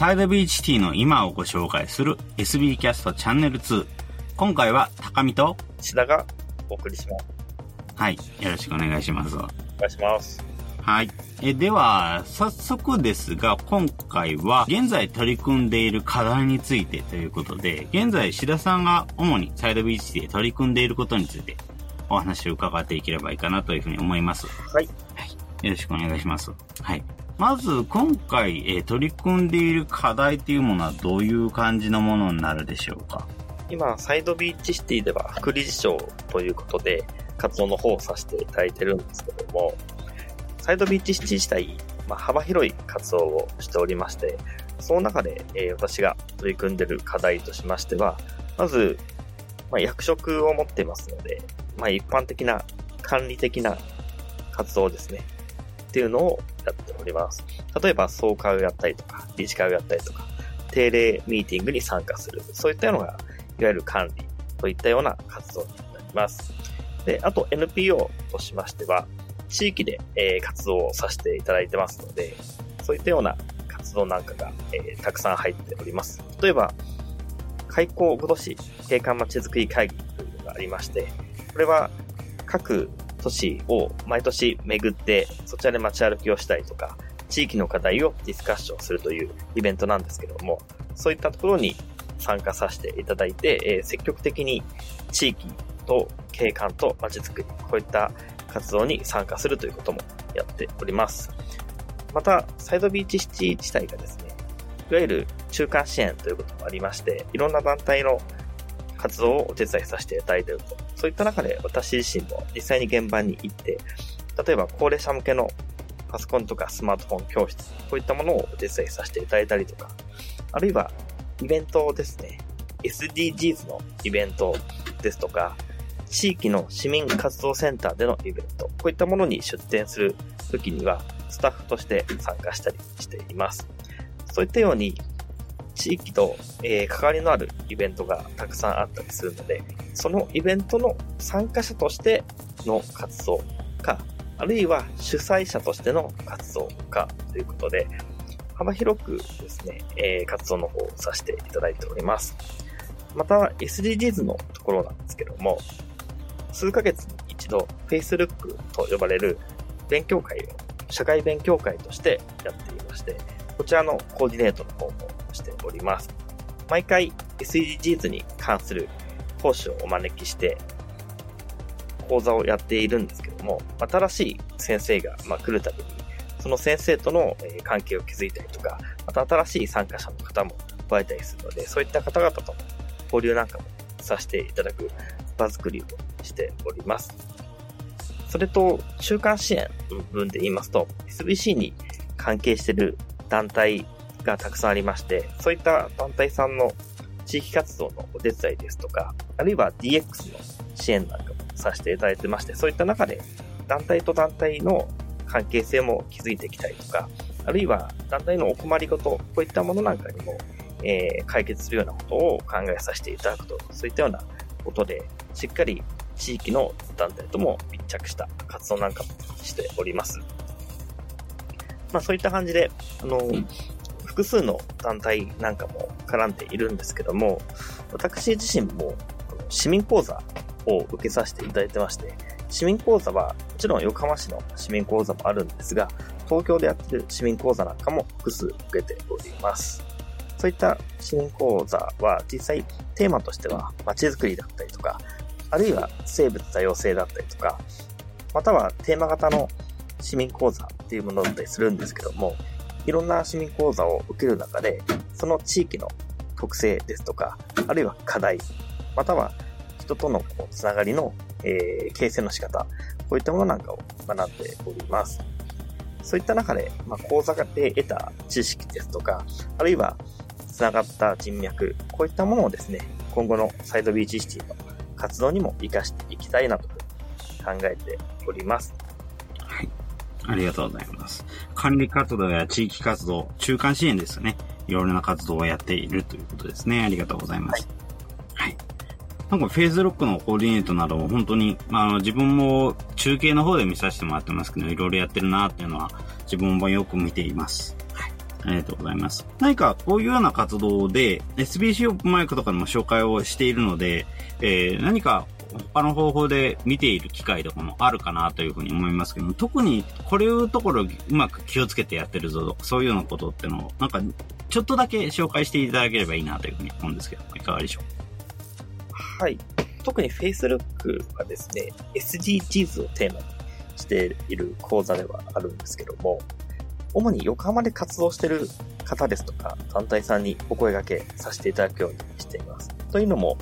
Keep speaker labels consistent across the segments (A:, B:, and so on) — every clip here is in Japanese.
A: サイドビーチシティの今をご紹介する SB キャストチャンネル2。今回は高見と
B: 志田がお送りします。
A: はい。よろしくお願いします。
B: お願いします。
A: はい。え、では、早速ですが、今回は、現在取り組んでいる課題についてということで、現在、志田さんが主にサイドビーチで取り組んでいることについて、お話を伺っていければいいかなというふうに思います。
B: はい。
A: はい。よろしくお願いします。はい。まず、今回、えー取り組んでいる課題というものはどういう感じのものになるでしょうか？
B: 今、サイドビーチシティでは副理事長ということで、活動の方をさせていただいてるんですけども、サイドビーチシティ自体、まあ、幅広い活動をしておりまして、その中で、えー私が取り組んでいる課題としましては、まず、まあ、役職を持ってますので、まあ、一般的な管理的な活動ですね。っていうのをやっております。例えば、総会をやったりとか、理事会をやったりとか、定例ミーティングに参加する。そういったのが、いわゆる管理といったような活動になります。で、あと NPO としましては、地域で、えー活動をさせていただいてますので、そういったような活動なんかが、えーたくさん入っております。例えば、開港ご都市景観まちづくり会議というのがありまして、これは各都市を毎年巡って、そちらで街歩きをしたりとか、地域の課題をディスカッションするというイベントなんですけども、そういったところに参加させていただいて、えー積極的に地域と景観と街づくり、こういった活動に参加するということもやっております。また、サイドビーチシティ自体がですね、いわゆる中間支援ということもありまして、いろんな団体の活動をお手伝いさせていただいていると。そういった中で私自身も実際に現場に行って、例えば高齢者向けのパソコンとかスマートフォン教室、こういったものをお手伝いさせていただいたりとか、あるいはイベントですね、SDGs のイベントですとか、地域の市民活動センターでのイベント、こういったものに出展するときには、スタッフとして参加したりしています。そういったように、地域と、えー関わりのあるイベントがたくさんあったりするので、そのイベントの参加者としての活動か、あるいは主催者としての活動かということで、幅広くですね、えー活動の方をさせていただいております。また、SDGs のところなんですけども、数ヶ月に一度 Facebook と呼ばれる勉強会を社会勉強会としてやっていまして、こちらのコーディネートの方もしております。毎回 SDGs に関する講師をお招きして、講座をやっているんですけども、新しい先生がま来るたびに、その先生との関係を築いたりとか、また新しい参加者の方も加えたりするので、そういった方々との交流なんかもさせていただく場作りをしております。それと、中間支援の部分で言いますと、SBC に関係している団体がたくさんありまして、そういった団体さんの地域活動のお手伝いですとか、あるいは DX の支援なんかもさせていただいてまして、そういった中で団体と団体の関係性も築いていきたいとか、あるいは団体のお困りごと、こういったものなんかにも、えー解決するようなことを考えさせていただくと、そういったようなことで、しっかり地域の団体とも密着した活動なんかもしております。まあそういった感じで、あの、複数の団体なんかも絡んでいるんですけども、私自身も市民講座を受けさせていただいてまして、市民講座はもちろん横浜市の市民講座もあるんですが、東京でやってる市民講座なんかも複数受けております。そういった市民講座は実際テーマとしては街づくりだったりとか、あるいは生物多様性だったりとか、またはテーマ型の市民講座っていうものだったりするんですけども、いろんな市民講座を受ける中で、その地域の特性ですとか、あるいは課題、または人とのこうつながりの、えー形成の仕方、こういったものなんかを学んでおります。そういった中で、まあ、講座で得た知識ですとか、あるいはつながった人脈、こういったものをですね、今後のサイドビーチシティの活動にも活かしていきたいなと考えております。
A: ありがとうございます。管理活動や地域活動、中間支援ですよね。いろいろな活動をやっているということですね。ありがとうございます。はい。なんかフェーズロックのコーディネートなども本当に、まあ、の自分も中継の方で見させてもらってますけど、いろいろやってるなっていうのは自分もよく見ています。はい。ありがとうございます。何かこういうような活動で SBC オープンマイクとかでも紹介をしているので、えー、何か他の方法で見ている機会とかもあるかなというふうに思いますけど、特にこれいうところうまく気をつけてやってるぞ、そういうようなことってのを、なんかちょっとだけ紹介していただければいいなというふうに思うんですけど、いかがでしょう？
B: はい。特に Facebook はですね、SDGs をテーマにしている講座ではあるんですけども、主に横浜で活動している方ですとか、団体さんにお声掛けさせていただくようにしています。というのも、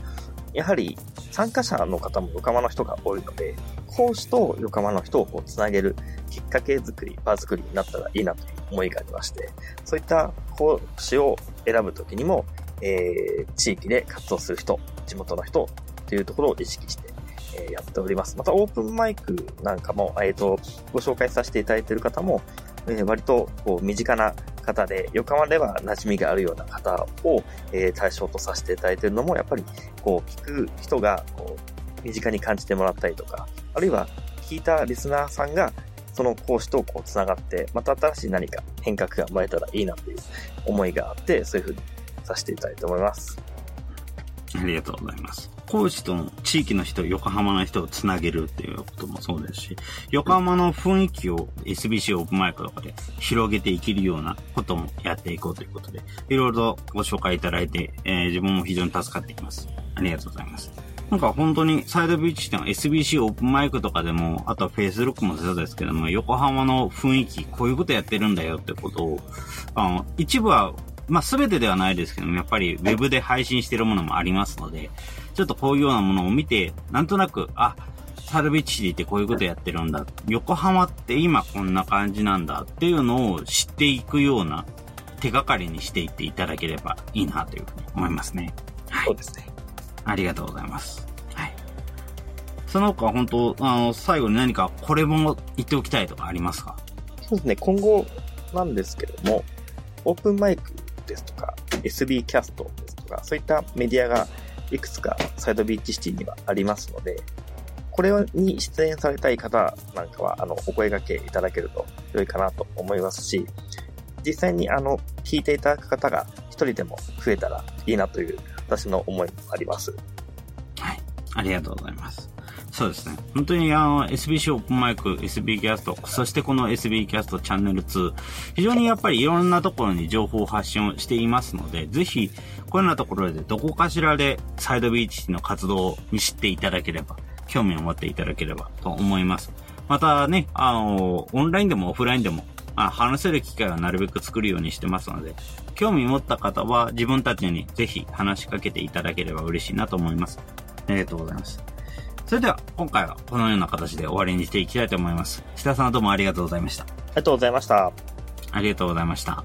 B: やはり参加者の方も横浜の人が多いので、講師と横浜の人をこうつなげるきっかけ作り、場作りになったらいいなという思いがありまして、そういった講師を選ぶときにも、えー、地域で活動する人、地元の人というところを意識して、えーやっております。また、オープンマイクなんかも、えっ、と、ご紹介させていただいている方も、えー割とこう身近な方で、横浜では馴染みがあるような方を、えー対象とさせていただいているのも、やっぱり、こう、聞く人が、こう、身近に感じてもらったりとか、あるいは、聞いたリスナーさんが、その講師とこう、つながって、また新しい何か変革が生まれたらいいなという思いがあって、そういうふうにさせていただいて思います。
A: ありがとうございます。講師との地域の人、横浜の人をつなげるっていうこともそうですし、横浜の雰囲気を SBC オープンマイクとかで広げていけるようなこともやっていこうということで、いろいろとご紹介いただいて、えー自分も非常に助かっています。ありがとうございます。なんか本当にサイドビーチ店は SBC オープンマイクとかでも、あとは Facebook もそうですけども、横浜の雰囲気、こういうことやってるんだよってことを、あの、一部はまあ、すべてではないですけども、やっぱりウェブで配信しているものもありますので、ちょっとこういうようなものを見て、なんとなく、あ、サルビッチシティってこういうことやってるんだ。横浜って今こんな感じなんだっていうのを知っていくような手がかりにしていっていただければいいなというふうに思いますね。はい。
B: そうですね。
A: ありがとうございます。はい。その他本当、あの、最後に何かこれも言っておきたいとかありますか？
B: そうですね、今後なんですけども、オープンマイク SB キャストですとか、そういったメディアがいくつかサイドビーチシティにはありますので、これに出演されたい方なんかは、あの、お声掛けいただけると良いかなと思いますし、実際にあの、聞いていただく方が一人でも増えたらいいなという私の思いもあります。
A: はい。ありがとうございます。そうですね。本当にあの、SBC オープンマイク、SB キャスト、そしてこの SB キャストチャンネル2、非常にやっぱりいろんなところに情報発信をしていますので、ぜひ、このようなところでどこかしらでサイドビーチの活動に知っていただければ、興味を持っていただければと思います。またね、あの、オンラインでもオフラインでも、あ話せる機会はなるべく作るようにしてますので、興味持った方は自分たちにぜひ話しかけていただければ嬉しいなと思います。ありがとうございます。それでは、今回はこのような形で終わりにしていきたいと思います。下田さんどうもありがとうございました。
B: ありがとうございました。
A: ありがとうございました。